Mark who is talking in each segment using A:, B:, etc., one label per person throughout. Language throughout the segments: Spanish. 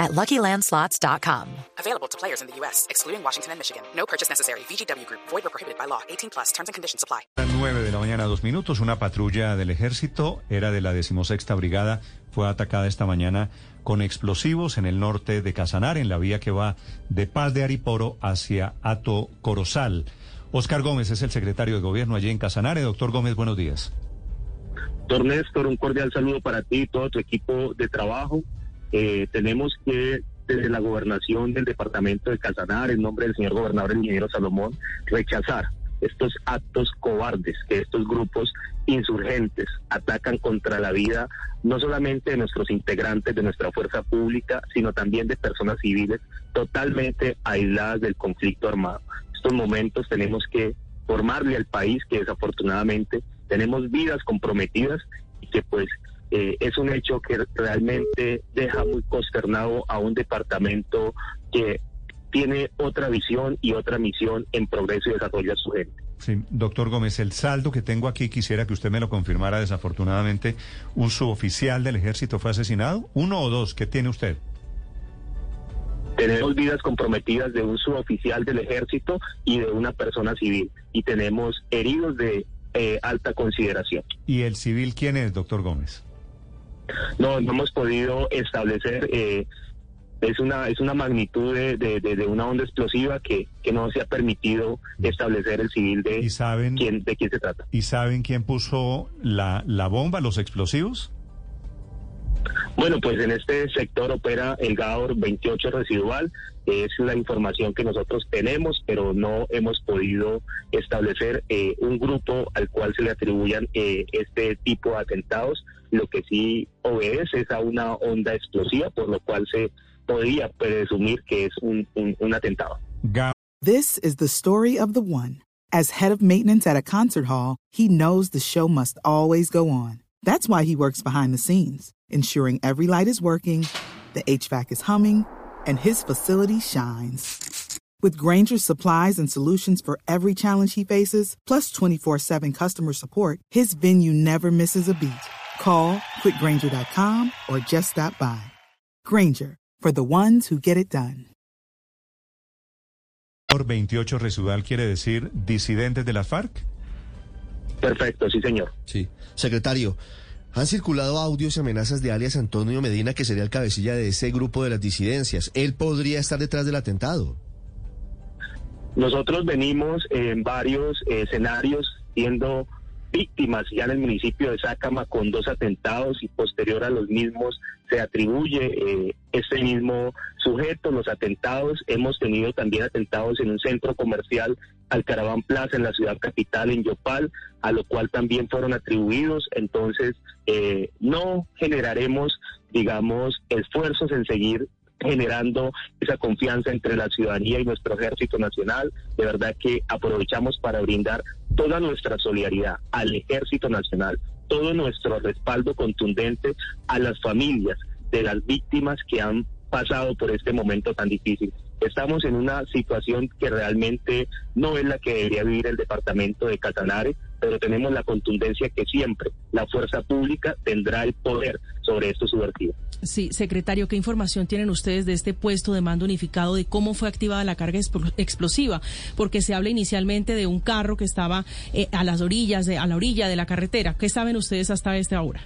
A: at LuckyLandSlots.com.
B: Available to players in the U.S., excluding Washington and Michigan. No purchase necessary. VGW Group. Void or prohibited by law. 18 plus. Terms and conditions apply.
C: A las 9 de la mañana, dos minutos, una patrulla del ejército, era de la decimosexta brigada, fue atacada esta mañana con explosivos en el norte de Casanar, en la vía que va de Paz de Ariporo hacia Ato Corozal. Oscar Gómez es el secretario de gobierno allí en Casanare. Doctor Gómez, buenos días.
D: Doctor Néstor, un cordial saludo para ti y todo tu equipo de trabajo. Eh, tenemos que, desde la gobernación del departamento de Casanar, en nombre del señor gobernador, el ingeniero Salomón, rechazar estos actos cobardes que estos grupos insurgentes atacan contra la vida no solamente de nuestros integrantes de nuestra fuerza pública, sino también de personas civiles totalmente aisladas del conflicto armado. Estos momentos tenemos que formarle al país que desafortunadamente tenemos vidas comprometidas y que pues eh, es un hecho que realmente deja muy consternado a un departamento que tiene otra visión y otra misión en progreso y desarrollo a su gente.
C: Sí, doctor Gómez, el saldo que tengo aquí quisiera que usted me lo confirmara. Desafortunadamente, un suboficial del ejército fue asesinado. ¿Uno o dos? ¿Qué tiene usted?
D: Tenemos vidas comprometidas de un suboficial del ejército y de una persona civil. Y tenemos heridos de eh, alta consideración.
C: ¿Y el civil quién es, doctor Gómez?
D: No, no hemos podido establecer, eh, es una es una magnitud de, de, de, una onda explosiva que, que no se ha permitido establecer el civil de,
C: ¿Y saben,
D: quién, de quién se trata.
C: ¿Y saben quién puso la, la bomba, los explosivos?
D: Bueno, pues en este sector opera el GAOR 28 residual, es la información que nosotros tenemos, pero no hemos podido establecer eh, un grupo al cual se le atribuyan eh, este tipo de atentados. Lo que sí obedece es a una onda explosiva, por lo cual se podría presumir que es un, un, un atentado.
E: This is the story of the one. As head of maintenance at a concert hall, he knows the show must always go on. That's why he works behind the scenes, ensuring every light is working, the HVAC is humming, and his facility shines. With Granger's supplies and solutions for every challenge he faces, plus 24 7 customer support, his venue never misses a beat. Call quickgranger.com or just stop by. Granger, for the ones who get it done.
C: Por 28 residual quiere decir disidentes de las FARC.
D: Perfecto, sí, señor.
F: Sí. Secretario, han circulado audios y amenazas de alias Antonio Medina, que sería el cabecilla de ese grupo de las disidencias. ¿Él podría estar detrás del atentado?
D: Nosotros venimos en varios escenarios siendo víctimas ya en el municipio de Sácama con dos atentados y posterior a los mismos se atribuye eh, este mismo sujeto los atentados. Hemos tenido también atentados en un centro comercial Alcaraván Plaza en la ciudad capital, en Yopal, a lo cual también fueron atribuidos. Entonces, eh, no generaremos, digamos, esfuerzos en seguir generando esa confianza entre la ciudadanía y nuestro ejército nacional. De verdad que aprovechamos para brindar toda nuestra solidaridad al ejército nacional, todo nuestro respaldo contundente a las familias de las víctimas que han pasado por este momento tan difícil. Estamos en una situación que realmente no es la que debería vivir el departamento de Catanare, pero tenemos la contundencia que siempre la fuerza pública tendrá el poder sobre estos subvertidos.
G: Sí, secretario, ¿qué información tienen ustedes de este puesto de mando unificado de cómo fue activada la carga explosiva? Porque se habla inicialmente de un carro que estaba eh, a las orillas, de, a la orilla de la carretera. ¿Qué saben ustedes hasta esta hora?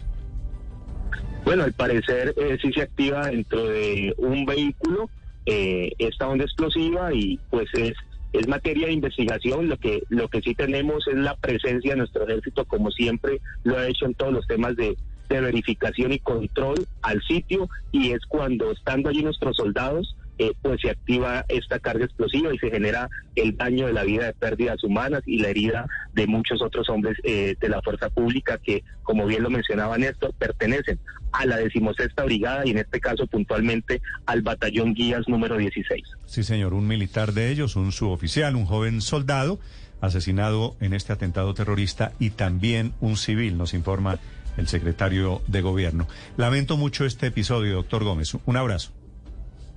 D: Bueno, al parecer eh, sí se activa dentro de un vehículo eh, esta onda explosiva y pues es es materia de investigación. Lo que lo que sí tenemos es la presencia de nuestro ejército, como siempre lo ha hecho en todos los temas de, verificación y control al sitio y es cuando estando allí nuestros soldados eh, pues se activa esta carga explosiva y se genera el daño de la vida de pérdidas humanas y la herida de muchos otros hombres eh, de la fuerza pública que, como bien lo mencionaba Néstor, pertenecen a la decimosexta brigada y en este caso puntualmente al batallón guías número 16.
C: Sí, señor, un militar de ellos, un suboficial, un joven soldado asesinado en este atentado terrorista y también un civil, nos informa el secretario de gobierno. Lamento mucho este episodio, doctor Gómez. Un abrazo.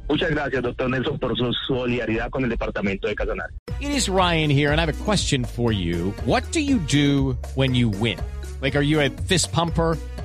D: Muchas gracias, doctor Nelson, por su solidaridad con el departamento de Casanare.
H: It is Ryan here, and I have a question for you. What do you do when you win? Like, are you a fist pumper?